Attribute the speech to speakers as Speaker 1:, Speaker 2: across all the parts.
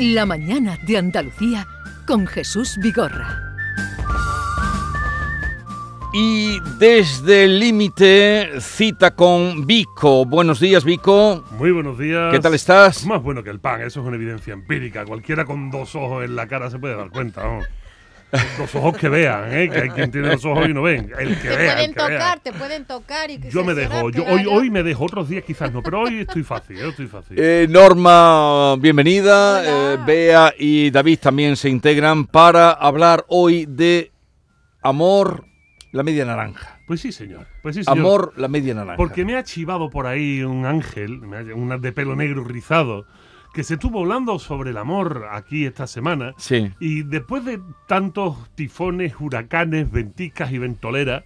Speaker 1: La mañana de Andalucía con Jesús Vigorra.
Speaker 2: Y desde el límite, cita con Vico. Buenos días, Vico.
Speaker 3: Muy buenos días.
Speaker 2: ¿Qué tal estás?
Speaker 3: Más bueno que el pan, eso es una evidencia empírica. Cualquiera con dos ojos en la cara se puede dar cuenta, ¿no? Dos ojos que vean, ¿eh? Que hay quien tiene dos ojos y no ven. El que
Speaker 4: Te
Speaker 3: vea.
Speaker 4: pueden
Speaker 3: el que vea.
Speaker 4: tocar, te pueden tocar y
Speaker 3: Yo me dejo. Yo, hoy, hoy me dejo, otros días quizás no, pero hoy estoy fácil, yo estoy fácil.
Speaker 2: Eh, Norma, bienvenida. Eh, Bea y David también se integran para hablar hoy de amor, la media naranja.
Speaker 3: Pues sí, señor. Pues sí, señor.
Speaker 2: Amor, la media naranja.
Speaker 3: Porque me ha chivado por ahí un ángel, una de pelo negro rizado, que se estuvo hablando sobre el amor aquí esta semana.
Speaker 2: Sí.
Speaker 3: Y después de tantos tifones, huracanes, venticas y ventoleras,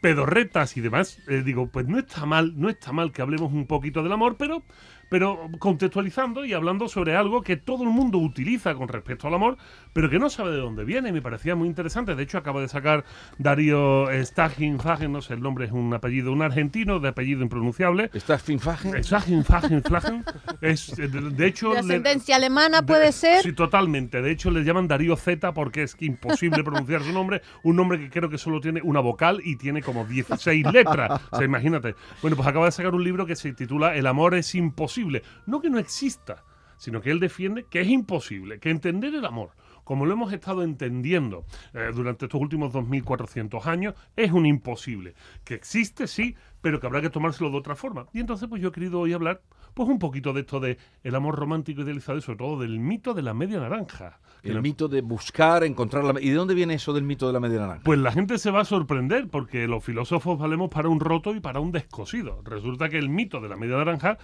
Speaker 3: pedorretas y demás, eh, digo, pues no está mal, no está mal que hablemos un poquito del amor, pero, pero contextualizando y hablando sobre algo que todo el mundo utiliza con respecto al amor, pero que no sabe de dónde viene. y Me parecía muy interesante. De hecho, acaba de sacar Darío Stagin Fagen, no sé, el nombre es un apellido, un argentino de apellido impronunciable.
Speaker 2: ¿Estás finfaje?
Speaker 3: Stagin Fagen Flagen. Es, de, de hecho,
Speaker 4: De
Speaker 3: le-
Speaker 4: ascendencia alemana
Speaker 3: de-
Speaker 4: puede ser.
Speaker 3: Sí, totalmente. De hecho, le llaman Darío Z porque es imposible pronunciar su nombre. Un nombre que creo que solo tiene una vocal y tiene como 16 letras. O sea, imagínate. Bueno, pues acaba de sacar un libro que se titula El amor es imposible. No que no exista, sino que él defiende que es imposible, que entender el amor como lo hemos estado entendiendo eh, durante estos últimos 2.400 años, es un imposible. Que existe, sí, pero que habrá que tomárselo de otra forma. Y entonces, pues yo he querido hoy hablar, pues un poquito de esto de el amor romántico idealizado y sobre todo del mito de la media naranja.
Speaker 2: El
Speaker 3: no-
Speaker 2: mito de buscar, encontrar la... ¿Y de dónde viene eso del mito de la media naranja?
Speaker 3: Pues la gente se va a sorprender porque los filósofos valemos para un roto y para un descosido. Resulta que el mito de la media naranja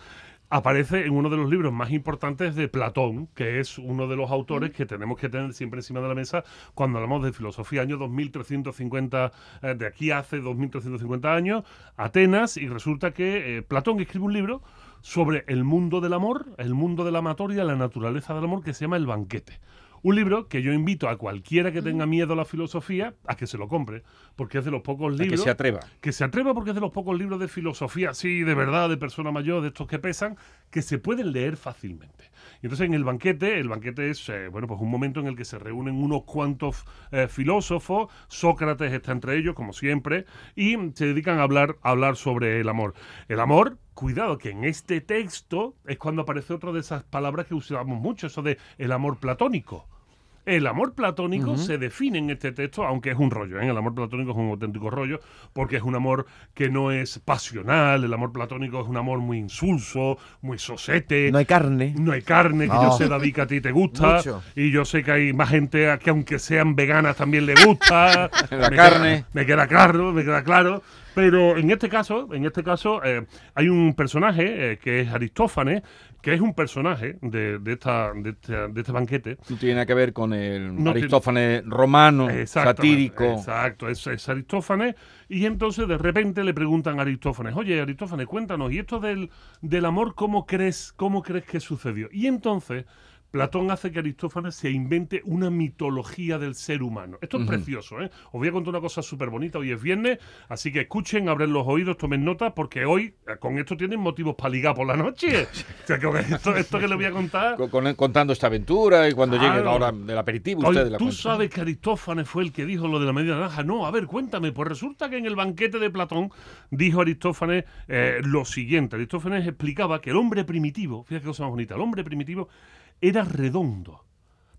Speaker 3: aparece en uno de los libros más importantes de Platón, que es uno de los autores que tenemos que tener siempre encima de la mesa cuando hablamos de filosofía, año 2350, eh, de aquí hace 2350 años, Atenas, y resulta que eh, Platón escribe un libro sobre el mundo del amor, el mundo de la amatoria, la naturaleza del amor, que se llama El banquete. Un libro que yo invito a cualquiera que tenga miedo a la filosofía a que se lo compre, porque es de los pocos
Speaker 2: A que
Speaker 3: libros
Speaker 2: se atreva.
Speaker 3: que se atreva porque es de los pocos libros de filosofía, sí, de verdad, de persona mayor, de estos que pesan, que se pueden leer fácilmente. Y entonces en el banquete, el banquete es, eh, bueno, pues un momento en el que se reúnen unos cuantos eh, filósofos, Sócrates está entre ellos, como siempre, y se dedican a hablar, a hablar sobre el amor. El amor, cuidado, que en este texto es cuando aparece otra de esas palabras que usamos mucho, eso de el amor platónico. El amor platónico se define en este texto, aunque es un rollo, ¿eh? el amor platónico es un auténtico rollo, porque es un amor que no es pasional, el amor platónico es un amor muy insulso, muy sosete.
Speaker 5: No hay carne.
Speaker 3: No hay carne, que
Speaker 5: No.
Speaker 3: yo sé, David, que a ti te gusta.
Speaker 5: Mucho.
Speaker 3: Y yo sé que hay más gente a que aunque sean veganas también le gusta.
Speaker 2: La
Speaker 3: Me
Speaker 2: carne.
Speaker 3: queda- me queda claro, me queda claro. Pero en este caso, en este caso, eh, hay un personaje eh, que es Aristófanes, que es un personaje de, de esta, de, este, de este banquete.
Speaker 2: No tiene que ver con el
Speaker 3: No tiene-
Speaker 2: Aristófanes romano, satírico.
Speaker 3: Exacto, es, es Aristófanes. Y entonces de repente le preguntan a Aristófanes, oye Aristófanes, cuéntanos, ¿y esto del, del amor cómo crees, cómo crees que sucedió? Y entonces Platón hace que Aristófanes se invente una mitología del ser humano. Esto es precioso, ¿eh? Os voy a contar una cosa súper bonita. Hoy es viernes, así que escuchen, abren los oídos, tomen nota, porque hoy eh, con esto tienen motivos para ligar por la noche. o sea, con esto, esto que les voy a contar...
Speaker 2: Co- con- contando esta aventura y cuando llegue la hora del aperitivo,
Speaker 3: Oye,
Speaker 2: ustedes la
Speaker 3: ¿Tú sabes que Aristófanes fue el que dijo lo de la media naranja? No, a ver, cuéntame. Pues resulta que en el banquete de Platón dijo Aristófanes eh, lo siguiente. Aristófanes explicaba que el hombre primitivo, fíjate qué cosa más bonita, el hombre primitivo era redondo.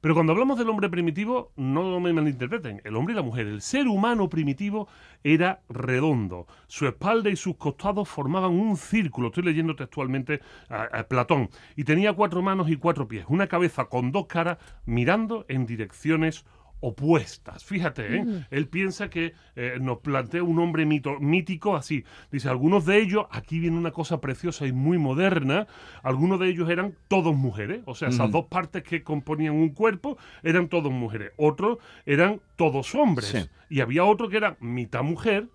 Speaker 3: Pero cuando hablamos del hombre primitivo, no me malinterpreten, el hombre y la mujer, el ser humano primitivo era redondo. Su espalda y sus costados formaban un círculo, estoy leyendo textualmente a, a Platón, y tenía cuatro manos y cuatro pies, una cabeza con dos caras mirando en direcciones opuestas. Fíjate, ¿eh? él piensa que eh, nos plantea un hombre mito- mítico así. Dice, algunos de ellos, aquí viene una cosa preciosa y muy moderna, algunos de ellos eran todos mujeres, o sea, esas dos partes que componían un cuerpo eran todos mujeres, otros eran todos hombres,
Speaker 2: Sí.
Speaker 3: y había otro que era mitad mujer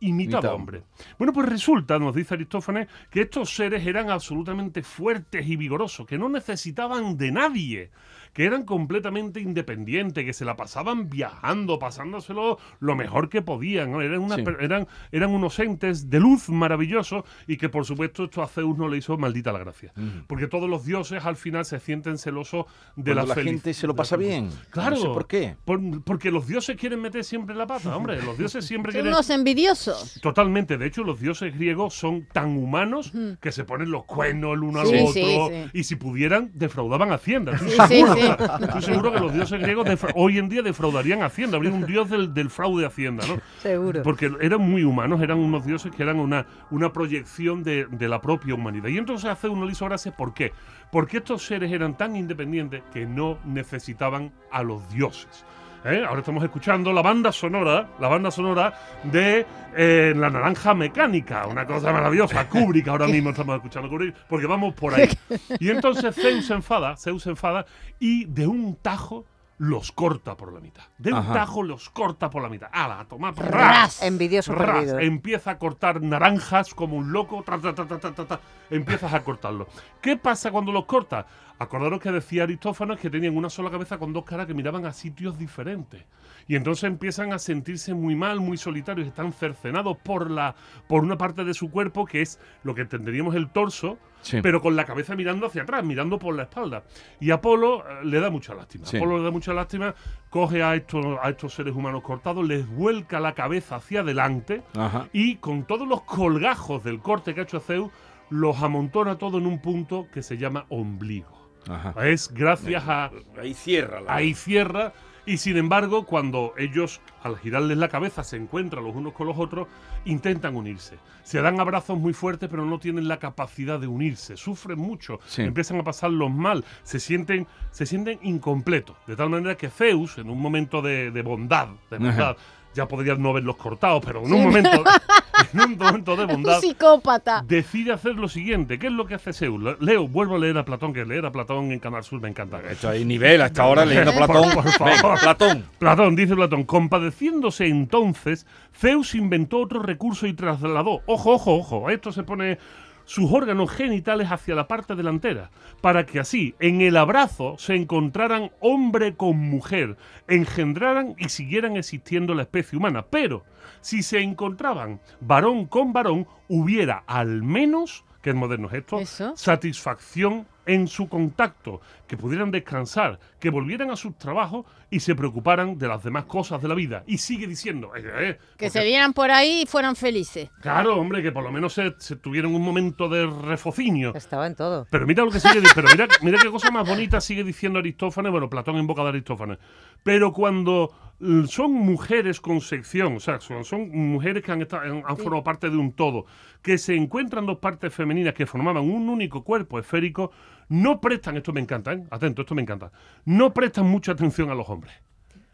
Speaker 3: y mitad,
Speaker 2: Mitad
Speaker 3: hombre. Bueno, pues resulta, nos dice Aristófanes, que estos seres eran absolutamente fuertes y vigorosos, que no necesitaban de nadie, que eran completamente independientes, que se la pasaban viajando, pasándoselo lo mejor que podían. ¿no? Eran, unas
Speaker 2: Sí.
Speaker 3: per- eran, eran unos entes de luz maravillosos y que por supuesto esto a Zeus no le hizo maldita la gracia. Porque todos los dioses al final se sienten celosos de
Speaker 2: Cuando
Speaker 3: la,
Speaker 2: la gente se lo pasa bien.
Speaker 3: Claro.
Speaker 2: No sé por qué.
Speaker 3: Por- porque los dioses quieren meter siempre la pata, hombre. Los dioses siempre
Speaker 4: Son
Speaker 3: quieren...
Speaker 4: unos envidiosos.
Speaker 3: Totalmente. De hecho, los dioses griegos son tan humanos que se ponen los cuernos el uno al otro.
Speaker 4: sí, sí.
Speaker 3: Y si pudieran, defraudaban Hacienda. Estoy
Speaker 4: Sí,
Speaker 3: seguro,
Speaker 4: sí, sí.
Speaker 3: Estoy seguro que los dioses griegos hoy en día defraudarían Hacienda. Habría un dios del, del fraude Hacienda, ¿no?
Speaker 5: Seguro.
Speaker 3: Porque eran muy humanos, eran unos dioses que eran una, una proyección de, de la propia humanidad. Y entonces hace uno le hizo gracia, ¿por qué? Porque estos seres eran tan independientes que no necesitaban a los dioses. ¿Eh? Ahora estamos escuchando la banda sonora, la banda sonora de eh, La Naranja Mecánica, una cosa maravillosa, Kubrick, ahora mismo estamos escuchando Kubrick, porque vamos por ahí. Y entonces Zeus se enfada, Zeus se enfada y de un tajo los corta por la mitad. De un
Speaker 2: Ajá.
Speaker 3: tajo los corta por la mitad. ¡Hala, toma!
Speaker 4: Ras.
Speaker 5: Envidioso
Speaker 3: Ras,
Speaker 5: perdido.
Speaker 3: empieza a cortar naranjas como un loco, tra, tra, tra, empiezas a cortarlos. ¿Qué pasa cuando los cortas? Acordaros que decía Aristófanes que tenían una sola cabeza con dos caras que miraban a sitios diferentes. Y entonces empiezan a sentirse muy mal, muy solitarios, están cercenados por, la, por una parte de su cuerpo que es lo que entenderíamos el torso,
Speaker 2: Sí.
Speaker 3: pero con la cabeza mirando hacia atrás, mirando por la espalda. Y Apolo eh, le da mucha lástima.
Speaker 2: Sí.
Speaker 3: Apolo le da mucha lástima, coge a estos, a estos seres humanos cortados, les vuelca la cabeza hacia adelante
Speaker 2: Ajá.
Speaker 3: y con todos los colgajos del corte que ha hecho Zeus, los amontona todo en un punto que se llama ombligo.
Speaker 2: Ajá.
Speaker 3: Es gracias a
Speaker 2: Ahí cierra la.
Speaker 3: ahí cierra y sin embargo cuando ellos al girarles la cabeza se encuentran los unos con los otros intentan unirse se dan abrazos muy fuertes pero no tienen la capacidad de unirse sufren mucho
Speaker 2: Sí.
Speaker 3: empiezan a pasarlos mal se sienten se sienten incompletos de tal manera que Zeus en un momento de, de bondad de bondad ya podría no haberlos cortado pero en un momento en un momento de
Speaker 4: Un
Speaker 3: bondad
Speaker 4: psicópata.
Speaker 3: decide hacer lo siguiente. ¿Qué es lo que hace Zeus? Le- Leo, vuelvo a leer a Platón, que leer a Platón en Canal Sur me encanta.
Speaker 2: Esto hay nivel hasta ahora leyendo Platón.
Speaker 3: por favor.
Speaker 2: Platón.
Speaker 3: Platón, dice Platón, compadeciéndose entonces, Zeus inventó otro recurso y trasladó, ojo, ojo, ojo, esto se pone sus órganos genitales hacia la parte delantera, para que así, en el abrazo, se encontraran hombre con mujer, engendraran y siguieran existiendo la especie humana. Pero, si se encontraban varón con varón, hubiera al menos, que es moderno es esto,
Speaker 4: Eso.
Speaker 3: satisfacción en su contacto, que pudieran descansar, que volvieran a sus trabajos y se preocuparan de las demás cosas de la vida. Y sigue diciendo, eh, eh,
Speaker 4: Que
Speaker 3: porque-
Speaker 4: se vieran por ahí y fueran felices.
Speaker 3: Claro, hombre, que por lo menos se, se tuvieran un momento de refocinio.
Speaker 5: Estaba en todo.
Speaker 3: Pero mira lo que sigue pero mira, mira qué cosa más bonita sigue diciendo Aristófanes, bueno, Platón en boca de Aristófanes. Pero cuando mm, son mujeres con sección, o sea, son, son mujeres que han, estado- han- han formado parte de un todo, que se encuentran dos partes femeninas que formaban un único cuerpo esférico, no prestan, esto me encanta, ¿eh? atento, esto me encanta, no prestan mucha atención a los hombres.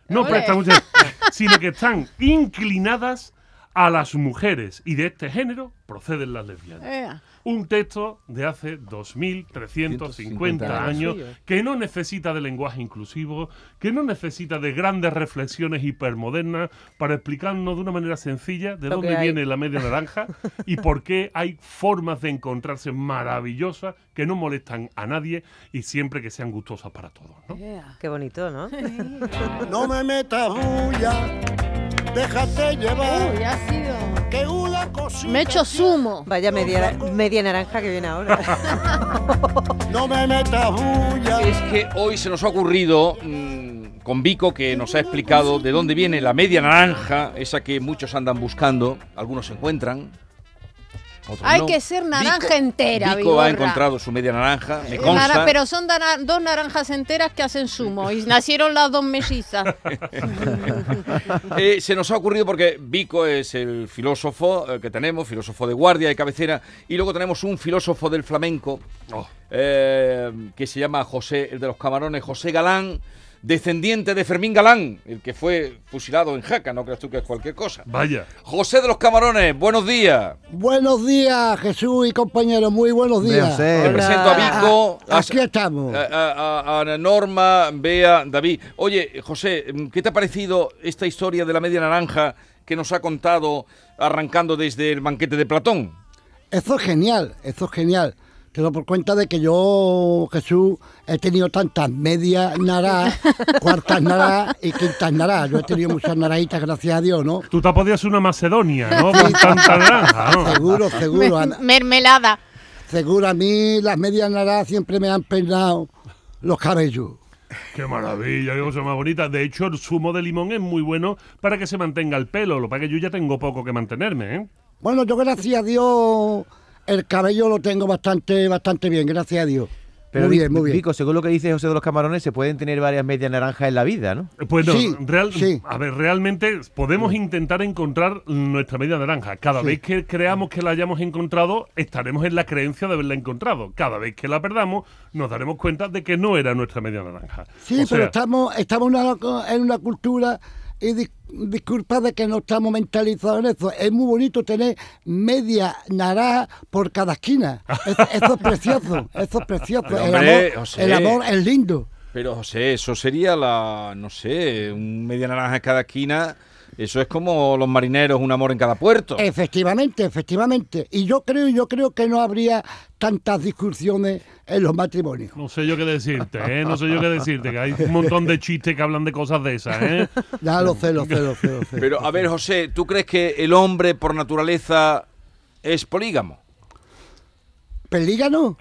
Speaker 3: No
Speaker 4: Ole.
Speaker 3: prestan mucha sino que están inclinadas a las mujeres y de este género proceden las lesbianas.
Speaker 4: Ea.
Speaker 3: Un texto de hace 2350
Speaker 2: 150
Speaker 3: años
Speaker 5: años.
Speaker 3: que no necesita de lenguaje inclusivo, que no necesita de grandes reflexiones hipermodernas para explicarnos de una manera sencilla de
Speaker 5: Lo
Speaker 3: dónde viene la media naranja y por qué hay formas de encontrarse maravillosas que no molestan a nadie y siempre que sean gustosas para todos.
Speaker 5: Qué bonito, ¿no?
Speaker 6: No me metas bulla, déjate llevar,
Speaker 4: Uy, ha sido.
Speaker 6: que una cosita.
Speaker 4: Me he hecho zumo.
Speaker 5: Vaya media, media naranja que viene ahora.
Speaker 6: No me metas bulla.
Speaker 2: Es que hoy se nos ha ocurrido mm, con Vico que nos ha explicado de dónde viene la media naranja, esa que muchos andan buscando, algunos se encuentran. Otros
Speaker 4: Hay
Speaker 2: no.
Speaker 4: que ser naranja
Speaker 2: Vico-
Speaker 4: entera,
Speaker 2: Vico ha encontrado su media naranja, me
Speaker 4: Eh,
Speaker 2: consta.
Speaker 4: nara- pero son dana- dos naranjas enteras que hacen zumo y nacieron las dos mellizas.
Speaker 2: Eh, se nos ha ocurrido porque Vico es el filósofo eh, que tenemos, filósofo de guardia, de cabecera, y luego tenemos un filósofo del flamenco
Speaker 3: Oh,
Speaker 2: eh, que se llama José, el de los camarones, José Galán, descendiente de Fermín Galán, el que fue fusilado en Jaca, no creas tú que es cualquier cosa.
Speaker 3: vaya.
Speaker 2: José de los camarones, buenos días.
Speaker 6: Buenos días, Jesús y compañeros, muy buenos días.
Speaker 2: Te presento a Vico, a,
Speaker 6: Aquí estamos.
Speaker 2: a- a- a Norma, Bea, David. Oye, José, ¿qué te ha parecido esta historia de la media naranja que nos ha contado arrancando desde el banquete de Platón?
Speaker 6: Eso es genial, eso es genial. Te doy por cuenta de que yo, Jesús, he tenido tantas medias naras, cuartas naras y quintas naras. Yo he tenido muchas naraditas, gracias a Dios, ¿no?
Speaker 3: Tú te podías una macedonia, ¿no? Con tanta naranja, ¿no?
Speaker 6: Seguro, seguro.
Speaker 4: Mermelada.
Speaker 6: Seguro, a mí las medias naras siempre me han peinado los cabellos.
Speaker 3: Qué maravilla, qué cosa más bonita. De hecho, el zumo de limón es muy bueno para que se mantenga el pelo. Lo que pasa que yo ya tengo poco que mantenerme, ¿eh?
Speaker 6: Bueno, yo gracias a Dios el cabello lo tengo bastante, bastante bien, gracias a Dios.
Speaker 7: Pero
Speaker 6: muy bien, muy bien.
Speaker 7: Vico, según lo que dice José de los Camarones, se pueden tener varias medias naranjas en la vida, ¿no?
Speaker 3: Pues no,
Speaker 6: Sí,
Speaker 3: real-
Speaker 6: sí.
Speaker 3: a ver, realmente podemos intentar encontrar nuestra media naranja. Cada
Speaker 6: Sí.
Speaker 3: vez que creamos que la hayamos encontrado, estaremos en la creencia de haberla encontrado. Cada vez que la perdamos, nos daremos cuenta de que no era nuestra media naranja.
Speaker 6: Sí,
Speaker 3: O
Speaker 6: pero
Speaker 3: sea,
Speaker 6: estamos, estamos en una cultura, y dis- disculpa de que no estamos mentalizados en eso. Es muy bonito tener media naranja por cada esquina. Es- eso es precioso, eso es precioso. El, amor,
Speaker 2: José.
Speaker 6: el amor es lindo.
Speaker 2: Pero José, eso sería la, no sé, un media naranja en cada esquina. Eso es como los marineros, un amor en cada puerto.
Speaker 6: Efectivamente, efectivamente. Y yo creo, yo creo que no habría tantas discusiones en los matrimonios.
Speaker 3: No sé yo qué decirte, ¿eh? No sé yo qué decirte, que hay un montón de chistes que hablan de cosas de esas, ¿eh?
Speaker 6: Ya lo sé, lo sé, lo sé, lo sé.
Speaker 2: Pero a ver, José, ¿tú crees que el hombre por naturaleza es polígamo?
Speaker 6: ¿Pelígano?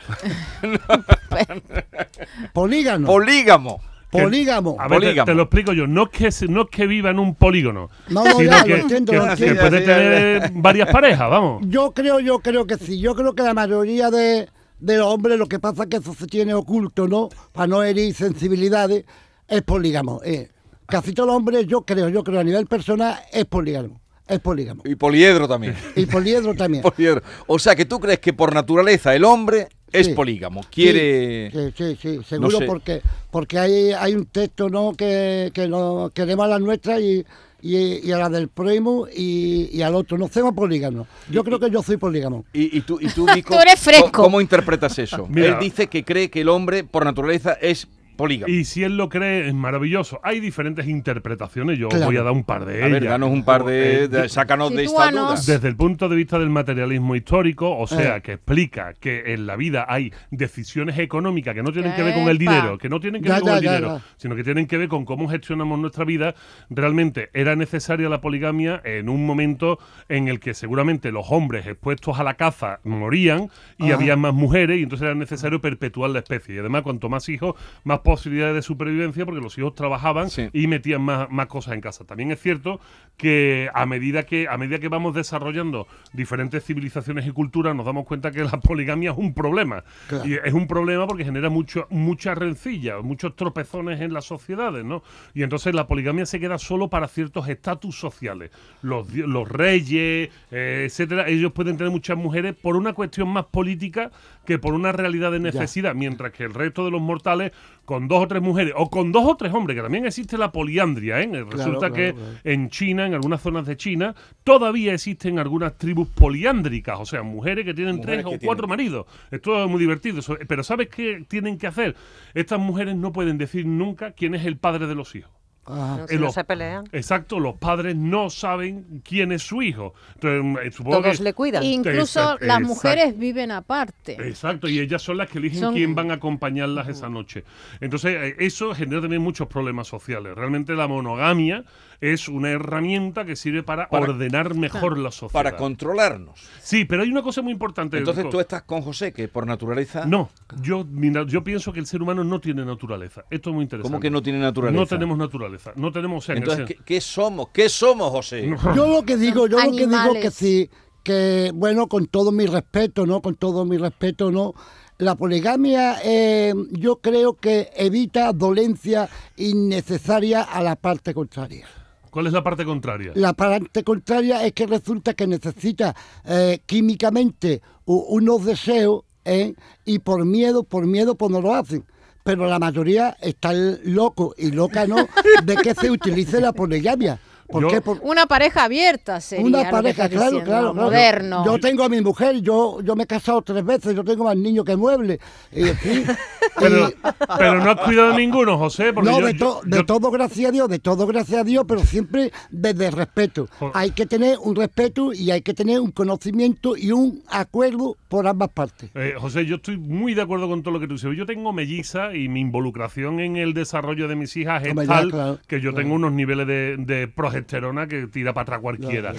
Speaker 6: Polígano.
Speaker 2: Polígamo.
Speaker 6: Polígamo.
Speaker 3: A ver, te,
Speaker 2: Polígamo.
Speaker 3: te lo explico yo. No es que, no es que viva en un polígono,
Speaker 6: No, no,
Speaker 3: sino
Speaker 6: ya,
Speaker 3: que,
Speaker 6: lo entiendo,
Speaker 3: que-
Speaker 6: lo
Speaker 3: que
Speaker 6: entiendo.
Speaker 3: puede tener varias parejas, vamos.
Speaker 6: Yo creo, yo creo que sí. Yo creo que la mayoría de, de los hombres, lo que pasa es que eso se tiene oculto, ¿no? Para no herir sensibilidades, es polígamo. eh. Casi todos los hombres, yo creo, yo creo, a nivel personal, es polígamo. Es polígamo.
Speaker 2: Y poliedro también.
Speaker 6: Y poliedro también.
Speaker 2: Poliedro. O sea, que tú crees que por naturaleza el hombre es
Speaker 6: Sí.
Speaker 2: polígamo. Quiere...
Speaker 6: Sí, sí, sí, seguro
Speaker 2: sé.
Speaker 6: porque porque hay, hay un texto no que, que lo queremos a la nuestra y, y, y a la del prójimo y, y al otro. No somos polígamos. Yo creo que yo soy polígamo.
Speaker 2: Y, y tú, y tú, Vico,
Speaker 4: Tú eres fresco.
Speaker 2: ¿cómo- ¿Cómo interpretas eso?
Speaker 3: Mira.
Speaker 2: Él dice que cree que el hombre por naturaleza es polígamo.
Speaker 3: Y si él lo cree, es maravilloso. Hay diferentes interpretaciones, yo os
Speaker 6: Claro.
Speaker 3: voy a dar un par de
Speaker 2: A
Speaker 3: ellas.
Speaker 2: ver, danos un par de...
Speaker 3: Eh,
Speaker 2: de- sácanos de esta duda.
Speaker 3: Desde el punto de vista del materialismo histórico, o sea,
Speaker 6: Eh.
Speaker 3: que explica que en la vida hay decisiones económicas que no tienen que ver con el dinero, que no tienen que
Speaker 6: Ya,
Speaker 3: ver con
Speaker 6: ya,
Speaker 3: el
Speaker 6: ya,
Speaker 3: dinero,
Speaker 6: ya.
Speaker 3: sino que tienen que ver con cómo gestionamos nuestra vida, realmente era necesaria la poligamia en un momento en el que seguramente los hombres expuestos a la caza morían y
Speaker 6: Ajá.
Speaker 3: había más mujeres y entonces era necesario perpetuar la especie. Y además, cuanto más hijos, más posibilidades de supervivencia porque los hijos trabajaban
Speaker 2: Sí.
Speaker 3: y metían más, más cosas en casa. También es cierto que a medida que a medida que vamos desarrollando diferentes civilizaciones y culturas nos damos cuenta que la poligamia es un problema.
Speaker 6: Claro.
Speaker 3: Y es un problema porque genera mucho, muchas rencillas, muchos tropezones en las sociedades, ¿no? Y entonces la poligamia se queda solo para ciertos estatus sociales. Los, los reyes, eh, etcétera, ellos pueden tener muchas mujeres por una cuestión más política que por una realidad de necesidad, mientras que el resto de los mortales con dos o tres mujeres o con dos o tres hombres, que también existe la poliandria, ¿eh? Resulta
Speaker 6: claro,
Speaker 3: que
Speaker 6: claro.
Speaker 3: en China, en algunas zonas de China, todavía existen algunas tribus poliándricas, o sea, mujeres que tienen
Speaker 2: Mujeres
Speaker 3: tres
Speaker 2: que
Speaker 3: o cuatro
Speaker 2: tienen-
Speaker 3: maridos. Esto es muy divertido. Pero ¿sabes qué tienen que hacer? Estas mujeres no pueden decir nunca quién es el padre de los hijos.
Speaker 5: No, si
Speaker 3: Eh,
Speaker 5: no se pelean.
Speaker 3: Exacto, los padres no saben quién es su hijo. Entonces, eh, supongo
Speaker 5: Todos
Speaker 3: que-
Speaker 5: le cuidan.
Speaker 4: Incluso
Speaker 3: Exacto,
Speaker 4: las
Speaker 3: exacto.
Speaker 4: mujeres viven aparte.
Speaker 3: Exacto, y ellas son las que eligen
Speaker 4: Son-
Speaker 3: quién van a acompañarlas esa noche. Entonces, eh, eso genera también muchos problemas sociales. Realmente la monogamia es una herramienta que sirve para,
Speaker 2: Para-
Speaker 3: ordenar mejor la sociedad.
Speaker 2: Para controlarnos.
Speaker 3: Sí, pero hay una cosa muy importante.
Speaker 2: Entonces tú estás con José, que por naturaleza...
Speaker 3: No, yo, yo pienso que el ser humano no tiene naturaleza. Esto es muy interesante.
Speaker 2: ¿Cómo que no tiene naturaleza?
Speaker 3: No tenemos naturaleza. No tenemos... en
Speaker 2: Entonces, ¿qué, qué somos? ¿Qué somos, José?
Speaker 6: Yo lo que digo, yo lo que digo que sí, que bueno, con todo mi respeto, ¿no? Con todo mi respeto, ¿no? La poligamia eh, yo creo que evita dolencia innecesaria a la parte contraria.
Speaker 3: ¿Cuál es la parte contraria?
Speaker 6: La parte contraria es que resulta que necesita eh, químicamente unos deseos ¿eh? y por miedo, por miedo, pues no lo hacen. Pero la mayoría está loco y loca, ¿no? De que se utilice la poligamia. ¿Por
Speaker 3: Yo-
Speaker 6: qué? Por-
Speaker 4: Una pareja abierta sería
Speaker 6: una pareja, claro,
Speaker 4: diciendo,
Speaker 6: claro, claro.
Speaker 4: moderno.
Speaker 6: Yo tengo a mi mujer, yo, yo me he casado tres veces, yo tengo más niños que muebles. Y,
Speaker 3: Pero,
Speaker 6: y-
Speaker 3: pero no has cuidado de ninguno, José. Porque
Speaker 6: no,
Speaker 3: yo-
Speaker 6: de,
Speaker 3: yo-
Speaker 6: to- de
Speaker 3: yo-
Speaker 6: todo gracias a Dios, de todo gracias a Dios, pero siempre desde el respeto. Hay que tener un respeto y hay que tener un conocimiento y un acuerdo por ambas partes.
Speaker 3: Eh, José, yo estoy muy de acuerdo con todo lo que tú dices. Yo tengo melliza y mi involucración en el desarrollo de mis hijas es
Speaker 6: Hombre,
Speaker 3: tal
Speaker 6: claro,
Speaker 3: que yo
Speaker 6: claro.
Speaker 3: tengo unos niveles de, de progesterona que tira para atrás cualquiera.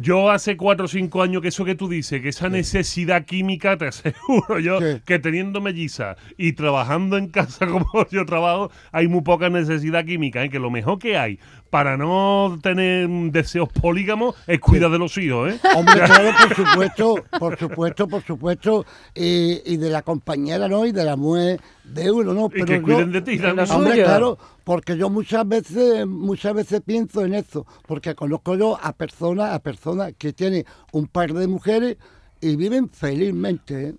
Speaker 3: Yo hace cuatro o cinco años que eso que tú dices, que esa necesidad química, te aseguro yo,
Speaker 6: Sí.
Speaker 3: que teniendo melliza y trabajando en casa como yo trabajo, hay muy poca necesidad química. ¿eh? Que lo mejor que hay para no tener deseos polígamos es cuidar de los hijos. ¿eh?
Speaker 6: Hombre, claro, por supuesto, por supuesto, por supuesto, y, y de la compañera, ¿no? Y de la mujer de uno, ¿no?
Speaker 3: Y que
Speaker 6: yo-
Speaker 3: cuiden de ti también.
Speaker 6: Hombre, claro, porque yo muchas veces, muchas veces pienso en eso, porque conozco yo a personas, a personas que tienen un par de mujeres y viven felizmente, ¿eh?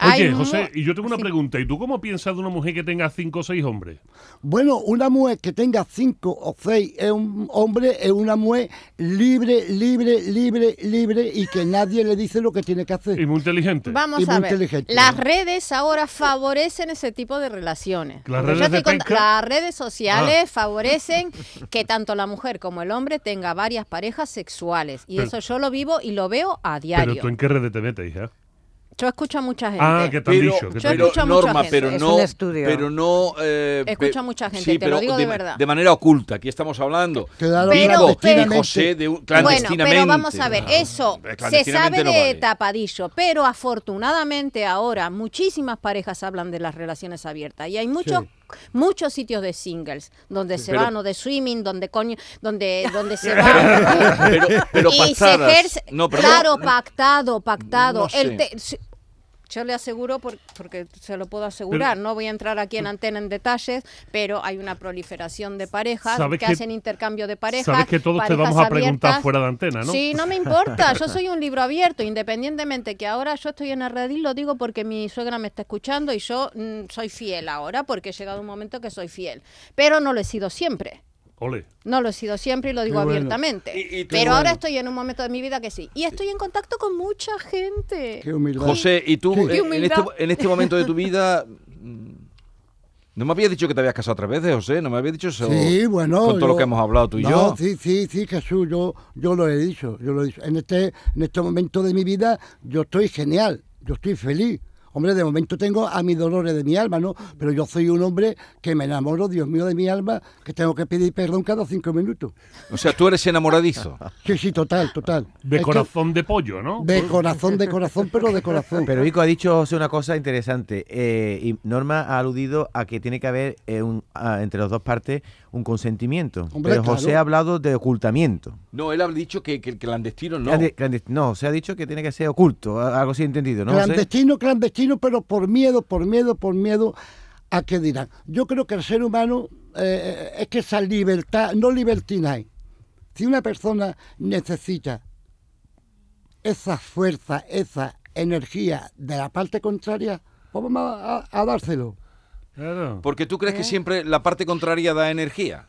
Speaker 3: Oye, José, y yo tengo una
Speaker 4: sí.
Speaker 3: pregunta. ¿Y tú cómo piensas de una mujer que tenga cinco o seis hombres?
Speaker 6: Bueno, una mujer que tenga cinco o seis es un hombre, es una mujer libre, libre, libre, libre y que nadie le dice lo que tiene que hacer.
Speaker 3: Y muy inteligente.
Speaker 4: Vamos
Speaker 6: Y muy
Speaker 4: a ver,
Speaker 6: inteligente,
Speaker 4: las
Speaker 6: ¿no?
Speaker 4: redes ahora favorecen ese tipo de relaciones.
Speaker 3: ¿Las
Speaker 4: Porque
Speaker 3: redes de? Ah.
Speaker 4: las redes sociales favorecen que tanto la mujer como el hombre tenga varias parejas sexuales. Y
Speaker 3: Pero-
Speaker 4: eso yo lo vivo y lo veo a
Speaker 3: Pero
Speaker 4: diario.
Speaker 3: tú en qué red te metes, hija.
Speaker 4: Yo escucho a mucha gente.
Speaker 3: Ah, que te han
Speaker 2: Pero,
Speaker 3: dicho. Que te
Speaker 4: Yo
Speaker 3: han
Speaker 4: escucho a mucha
Speaker 2: Norma,
Speaker 4: gente.
Speaker 2: pero
Speaker 5: Es
Speaker 2: no,
Speaker 5: un estudio.
Speaker 2: pero no. eh,
Speaker 4: Escucho
Speaker 2: pe-
Speaker 4: a mucha gente,
Speaker 2: sí,
Speaker 4: te lo
Speaker 2: pero
Speaker 4: digo de verdad.
Speaker 2: De manera oculta, aquí estamos hablando.
Speaker 6: Claro,
Speaker 2: Vico
Speaker 4: Pero-.
Speaker 2: José de un-
Speaker 4: Bueno,
Speaker 2: clandestinamente.
Speaker 4: pero vamos a ver,
Speaker 2: Ah,
Speaker 4: eso se
Speaker 2: clandestinamente
Speaker 4: sabe
Speaker 2: no
Speaker 4: de
Speaker 2: vale.
Speaker 4: tapadillo, pero afortunadamente ahora muchísimas parejas hablan de las relaciones abiertas y hay muchos
Speaker 6: Sí.
Speaker 4: muchos sitios de singles donde se
Speaker 2: Pero-
Speaker 4: van o de swimming, donde coño, donde donde se van
Speaker 2: Pero, pero
Speaker 4: y se
Speaker 2: pactadas.
Speaker 4: ejerce,
Speaker 2: No, pero
Speaker 4: claro,
Speaker 2: no-
Speaker 4: pactado, pactado.
Speaker 2: No
Speaker 4: El te- si- yo le aseguro, por- porque se lo puedo asegurar, no voy a entrar aquí en antena en detalles, pero hay una proliferación de parejas que,
Speaker 3: que-
Speaker 4: hacen intercambio de parejas.
Speaker 3: Sabes que todos te vamos a preguntar
Speaker 4: abiertas.
Speaker 3: fuera de antena, ¿no?
Speaker 4: Sí, no me importa, yo soy un libro abierto, independientemente que ahora yo estoy en Arredil, lo digo porque mi suegra me está escuchando y yo mm, soy fiel ahora, porque he llegado un momento que soy fiel, pero no lo he sido siempre.
Speaker 3: Ole.
Speaker 4: No lo he sido siempre y lo digo
Speaker 6: bueno.
Speaker 4: abiertamente.
Speaker 2: Y- y tú-
Speaker 4: pero ahora estoy en un momento de mi vida que sí. Y estoy en contacto con mucha gente.
Speaker 6: Qué humildad.
Speaker 2: José, ¿y tú eh,
Speaker 4: Qué
Speaker 2: en,
Speaker 4: humildad.
Speaker 2: este, en este momento de tu vida... mm, ¿No me habías dicho que te habías casado tres veces, José? ¿No me habías dicho eso?
Speaker 6: Sí, bueno.
Speaker 2: Con todo lo que hemos hablado tú y
Speaker 6: no,
Speaker 2: yo.
Speaker 6: Sí, sí, sí, Jesús, yo, yo lo he dicho, yo lo he dicho. En este, en este momento de mi vida, yo estoy genial, yo estoy feliz. Hombre, de momento tengo a mis dolores de mi alma, ¿no? Pero yo soy un hombre que me enamoro, Dios mío, de mi alma, que tengo que pedir perdón cada cinco minutos.
Speaker 2: O sea, tú eres enamoradizo.
Speaker 6: Sí, sí, total, total.
Speaker 3: De
Speaker 6: Es que-
Speaker 3: corazón de pollo, ¿no?
Speaker 6: De corazón, de corazón, pero de corazón.
Speaker 7: Pero Vico ha dicho José una cosa interesante. eh, y Norma ha aludido a que tiene que haber eh, un- ah, entre las dos partes un consentimiento.
Speaker 6: Hombre,
Speaker 7: pero José
Speaker 6: claro.
Speaker 7: ha hablado de ocultamiento.
Speaker 2: No, él ha dicho que, que el clandestino no.
Speaker 7: No, se ha dicho que tiene que ser oculto, algo así entendido, ¿no? José?
Speaker 6: clandestino, clandestino, pero por miedo, por miedo, por miedo a que dirán. Yo creo que el ser humano eh, es que esa libertad, no libertinaje. Si una persona necesita esa fuerza, esa energía de la parte contraria, pues vamos a dárselo.
Speaker 3: Claro.
Speaker 2: Porque tú crees que siempre la parte contraria da energía.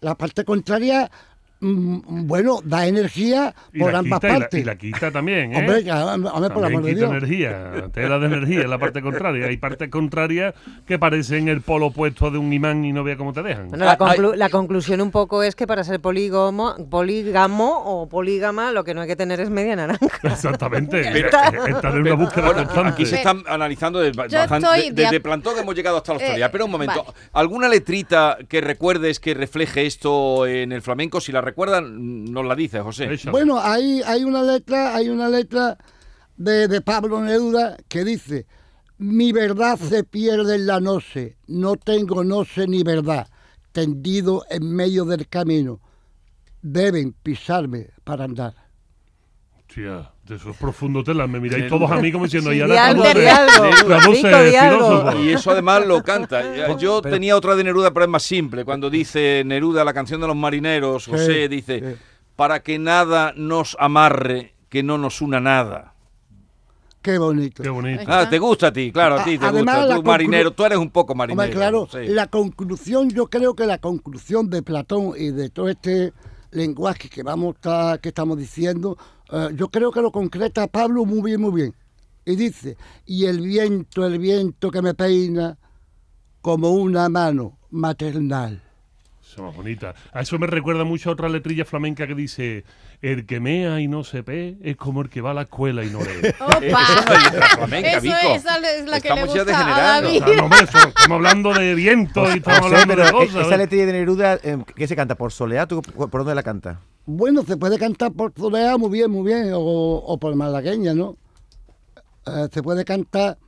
Speaker 6: La parte contraria, bueno, da energía
Speaker 3: Y
Speaker 6: por
Speaker 3: la,
Speaker 6: ambas
Speaker 3: quita, y, la,
Speaker 6: partes.
Speaker 3: y la quita también, ¿eh?
Speaker 6: Hombre, hombre, por
Speaker 3: También
Speaker 6: amor de Dios.
Speaker 3: energía, tela de energía en la parte contraria. Hay partes contrarias que parecen el polo opuesto de un imán y no vea cómo te dejan.
Speaker 5: Bueno, la,
Speaker 2: Ah,
Speaker 5: conclu- la conclusión un poco es que para ser polígamo, polígamo o polígama lo que no hay que tener es media naranja.
Speaker 3: Exactamente.
Speaker 2: Pero-
Speaker 3: Estar en una búsqueda
Speaker 2: Bueno,
Speaker 3: constante.
Speaker 2: aquí se están analizando desde,
Speaker 4: de
Speaker 2: desde Plantón hemos llegado hasta la
Speaker 4: Eh,
Speaker 2: Australia. Pero un momento,
Speaker 4: vale.
Speaker 2: ¿alguna letrita que recuerdes que refleje esto en el flamenco? Si la recuerdan, nos la dice, José.
Speaker 6: Bueno, hay, hay una letra, hay una letra de, de Pablo Neruda que dice, mi verdad se pierde en la noche, no tengo noche ni verdad, tendido en medio del camino, deben pisarme para andar.
Speaker 3: Hostia, de esos profundos telas. Me miráis todos a mí como diciendo,
Speaker 5: Sí,
Speaker 3: y
Speaker 5: di
Speaker 3: ahora
Speaker 5: algo,
Speaker 3: traduce-
Speaker 5: di algo.
Speaker 3: traduce
Speaker 5: Vico, di algo.
Speaker 3: filósofo.
Speaker 2: Y eso además lo canta. Yo tenía otra de Neruda, pero es más simple. Cuando dice Neruda, la canción de los marineros, José dice, para que nada nos amarre, que no nos una nada.
Speaker 6: Qué bonito.
Speaker 3: Qué bonito.
Speaker 2: Ah, te gusta a ti, claro, a ti te
Speaker 6: además,
Speaker 2: gusta.
Speaker 6: la
Speaker 2: Tú marinero, tú eres un poco marinero.
Speaker 6: Hombre, claro,
Speaker 2: sí.
Speaker 6: la conclusión, yo creo que la conclusión de Platón y de todo este lenguaje que vamos a estar- que estamos diciendo, eh, yo creo que lo concreta Pablo muy bien, muy bien. Y dice, y el viento, el viento que me peina como una mano maternal.
Speaker 3: Eso es más bonita. A eso me recuerda mucho a otra letrilla flamenca que dice: El que mea y no se pe es como el que va a la escuela y no lee.
Speaker 4: Opa.
Speaker 2: Eso
Speaker 4: esa es la que
Speaker 2: Estamos
Speaker 4: le
Speaker 2: ya
Speaker 4: gusta a. David.
Speaker 3: No, hombre, eso, estamos hablando de viento y estamos hablando de
Speaker 7: e-
Speaker 3: cosas.
Speaker 7: esa
Speaker 3: ¿eh?
Speaker 7: letrilla de Neruda, eh, ¿qué se canta? ¿Por soleá? ¿Tú por dónde la canta?
Speaker 6: Bueno, se puede cantar por Zorea muy bien, muy bien, o, o por malagueña, ¿no? Eh, se puede cantar,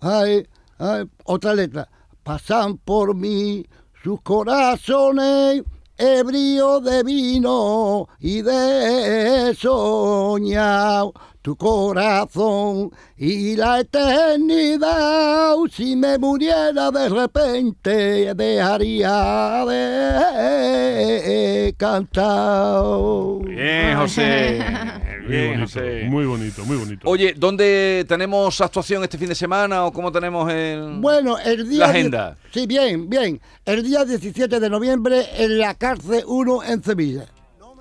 Speaker 6: ay, ay, otra letra, pasan por mí sus corazones ebrios de vino y de soñado tu corazón y la eternidad. Si me muriera de repente, dejaría de cantar.
Speaker 2: Bien, José.
Speaker 3: Muy
Speaker 2: Bien,
Speaker 3: bonito,
Speaker 2: José.
Speaker 3: muy bonito, muy bonito.
Speaker 2: Oye, ¿dónde tenemos actuación este fin de semana o cómo tenemos el...
Speaker 6: Bueno, el día...
Speaker 2: La
Speaker 6: die-
Speaker 2: agenda.
Speaker 6: Sí, bien, bien. El día 17 de noviembre en la cárcel 1 en Sevilla.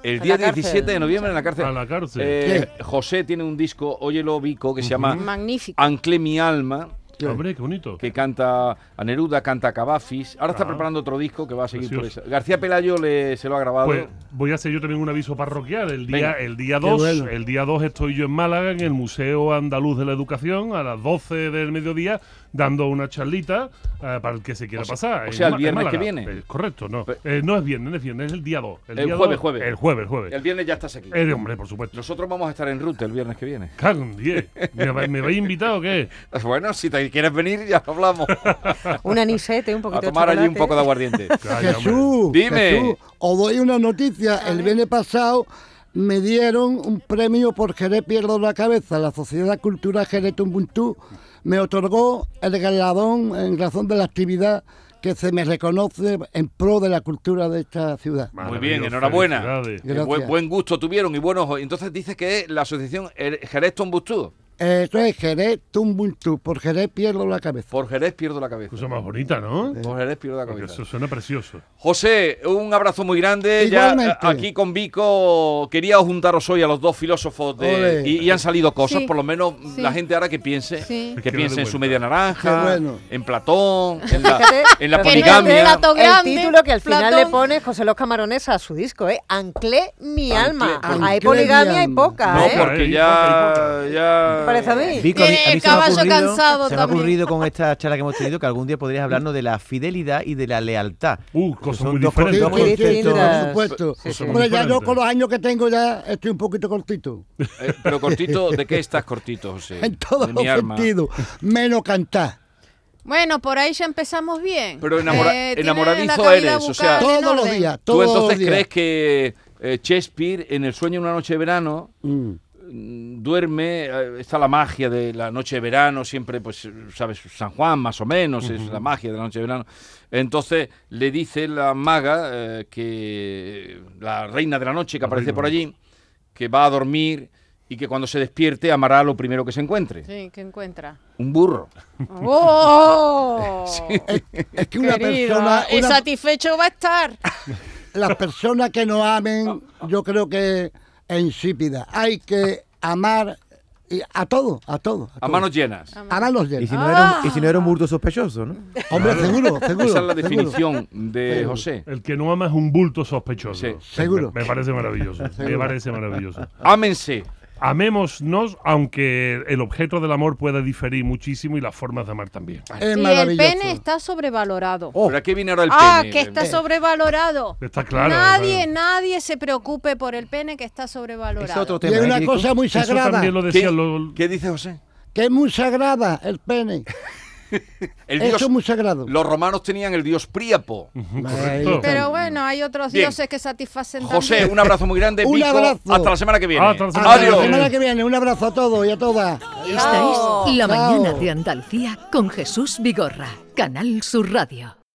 Speaker 2: El día
Speaker 5: la cárcel.
Speaker 2: 17 de noviembre en la cárcel.
Speaker 3: A la cárcel.
Speaker 2: Eh, José tiene un disco, óyelo Vico, que se llama
Speaker 4: Magnífico.
Speaker 2: Anclé mi alma,
Speaker 3: Hombre, qué bonito.
Speaker 2: que canta a Neruda, canta a Cavafis. Ahora está
Speaker 3: Ah.
Speaker 2: preparando otro disco que va a seguir por esa. García Pelayo le, se lo ha grabado.
Speaker 3: Pues voy a hacer yo también un aviso parroquial. El día,
Speaker 2: Venga.
Speaker 3: el día
Speaker 6: Qué
Speaker 3: 2,
Speaker 6: bueno.
Speaker 3: el día 2 estoy yo en Málaga, en el Museo Andaluz de la Educación, a las 12 del mediodía, dando una charlita eh, para el que se quiera
Speaker 2: O
Speaker 3: pasar.
Speaker 2: o sea, el viernes que viene.
Speaker 3: Eh, correcto, no.
Speaker 2: Pe-
Speaker 3: Eh, no es viernes, es viernes, es el día 2.
Speaker 2: El
Speaker 3: día
Speaker 2: jueves,
Speaker 3: 2,
Speaker 2: jueves.
Speaker 3: El jueves, jueves.
Speaker 2: El viernes ya estás aquí.
Speaker 3: Eh, hombre, por supuesto.
Speaker 2: Nosotros vamos a estar en ruta el viernes que viene.
Speaker 3: Cago en 10. ¿Me, ¿Me vais invitado o qué?
Speaker 2: Bueno, si te quieres venir, ya hablamos.
Speaker 5: Un anisete, un
Speaker 2: a
Speaker 5: poquito
Speaker 2: tomar
Speaker 5: de
Speaker 2: allí un poco de aguardiente.
Speaker 6: Jesús,
Speaker 2: Dime.
Speaker 6: Jesús, os doy una noticia. El viernes pasado me dieron un premio por Jerez Pierdo la Cabeza. La Sociedad Cultural Jerez Tumbuntú me otorgó el galardón en razón de la actividad que se me reconoce en pro de la cultura de esta ciudad.
Speaker 2: Muy bien, enhorabuena. Buen, buen gusto tuvieron y buenos. Entonces dice que es la asociación Er- Jerez Tombustudo.
Speaker 6: Esto es Jerez Tumbuntú. Por Jerez Pierdo la Cabeza.
Speaker 2: Por Jerez pierdo la cabeza.
Speaker 3: Cosa más bonita, ¿no?
Speaker 2: Por Jerez pierdo la
Speaker 3: Porque
Speaker 2: cabeza.
Speaker 3: eso suena precioso.
Speaker 2: José, un abrazo muy grande. Ya
Speaker 6: Igualmente.
Speaker 2: eh, aquí con Vico quería juntaros hoy a los dos filósofos de, y, y han salido cosas,
Speaker 4: Sí.
Speaker 2: por lo menos
Speaker 4: Sí.
Speaker 2: la gente ahora que piense,
Speaker 4: Sí.
Speaker 2: que piense en su media naranja,
Speaker 6: bueno.
Speaker 2: en Platón, en la, en la
Speaker 5: no
Speaker 2: poligamia.
Speaker 5: El
Speaker 4: grande,
Speaker 5: título que al final
Speaker 4: Platón.
Speaker 5: le pone José Los Camarones a su disco, ¿eh? Anclé mi
Speaker 2: Anclé-
Speaker 5: alma.
Speaker 6: Anclé
Speaker 5: Hay
Speaker 6: mi
Speaker 5: poligamia y poca,
Speaker 2: No,
Speaker 5: ¿eh?
Speaker 2: porque ya, ya.
Speaker 5: Parece a mí.
Speaker 7: Vico, a mí- a mí
Speaker 4: el
Speaker 7: se me
Speaker 4: caballo
Speaker 7: ocurrido-
Speaker 4: cansado
Speaker 7: Se me ha ocurrido con esta charla que hemos tenido que algún día podrías hablarnos de la fidelidad y de la lealtad.
Speaker 3: Uh, cosas
Speaker 7: son
Speaker 3: muy diferentes.
Speaker 6: por supuesto.
Speaker 5: Sí, sí.
Speaker 6: Hombre, ya yo con los años que tengo ya estoy un poquito cortito.
Speaker 2: Eh, pero cortito, ¿de qué estás cortito, José?
Speaker 6: En todos los sentidos. Menos cantar.
Speaker 4: Bueno, por ahí ya empezamos bien.
Speaker 2: Pero enamora-
Speaker 4: Eh,
Speaker 2: enamoradizo eres, o sea-
Speaker 6: Todos los días.
Speaker 2: ¿Tú
Speaker 6: Todos los
Speaker 2: entonces
Speaker 6: días.
Speaker 2: crees que eh, Shakespeare, en El sueño de una noche de verano,
Speaker 6: Mm.
Speaker 2: Duerme, eh, está la magia de la noche de verano, siempre, pues, sabes, San Juan más o menos, es la magia de la noche de verano. Entonces le dice la maga, eh, que la reina de la noche que
Speaker 3: La
Speaker 2: aparece por allí, que va a dormir y que cuando se despierte amará lo primero que se encuentre,
Speaker 4: Sí, ¿qué encuentra?
Speaker 2: un burro.
Speaker 4: ¡Oh!
Speaker 6: Es que una
Speaker 4: Querido,
Speaker 6: persona, una-
Speaker 4: satisfecho va a estar.
Speaker 6: las personas que no amen, yo creo que es insípida. Hay que amar y a todo, a todo.
Speaker 2: A
Speaker 6: todo.
Speaker 2: manos llenas.
Speaker 6: A manos
Speaker 7: Y
Speaker 6: llenas.
Speaker 7: si no era y si no era un burdo sospechoso, ¿no?
Speaker 6: Hombre, seguro, seguro.
Speaker 2: Esa es la
Speaker 6: seguro.
Speaker 2: definición de
Speaker 6: Seguro.
Speaker 2: José.
Speaker 3: El que no ama es un bulto sospechoso.
Speaker 2: Sí.
Speaker 6: Seguro.
Speaker 3: Me, me parece maravilloso. Me parece maravilloso.
Speaker 2: Ámense.
Speaker 3: Amémonos, aunque el objeto del amor pueda diferir muchísimo y las formas de amar también.
Speaker 6: Es
Speaker 4: Y el pene está sobrevalorado.
Speaker 2: ¿Pero a qué viene ahora el
Speaker 4: ah,
Speaker 2: pene?
Speaker 4: que está sobrevalorado.
Speaker 3: Está claro.
Speaker 4: nadie,
Speaker 3: claro.
Speaker 4: nadie se preocupe por el pene que está sobrevalorado.
Speaker 7: Es otro
Speaker 6: Y
Speaker 7: tema.
Speaker 6: hay
Speaker 7: ¿eh,
Speaker 6: una
Speaker 7: Kiko?
Speaker 6: cosa muy
Speaker 3: Eso
Speaker 6: sagrada,
Speaker 3: también lo
Speaker 2: ¿Qué,
Speaker 3: decían los...
Speaker 2: qué dice José?
Speaker 6: que es muy sagrada el pene.
Speaker 2: El
Speaker 6: Eso
Speaker 2: dios,
Speaker 6: es muy sagrado.
Speaker 2: los romanos tenían el dios Príapo.
Speaker 4: Pero bueno, hay otros
Speaker 2: Bien.
Speaker 4: dioses que satisfacen
Speaker 2: José,
Speaker 4: también.
Speaker 2: un abrazo muy grande.
Speaker 6: Un
Speaker 2: Vico,
Speaker 6: abrazo.
Speaker 2: Hasta la semana que viene.
Speaker 3: Hasta la semana Adiós.
Speaker 6: la semana que viene, un abrazo a todos y a todas.
Speaker 1: Esta es La
Speaker 6: Chao.
Speaker 1: Mañana de Andalucía con Jesús Vigorra, Canal Sur Radio.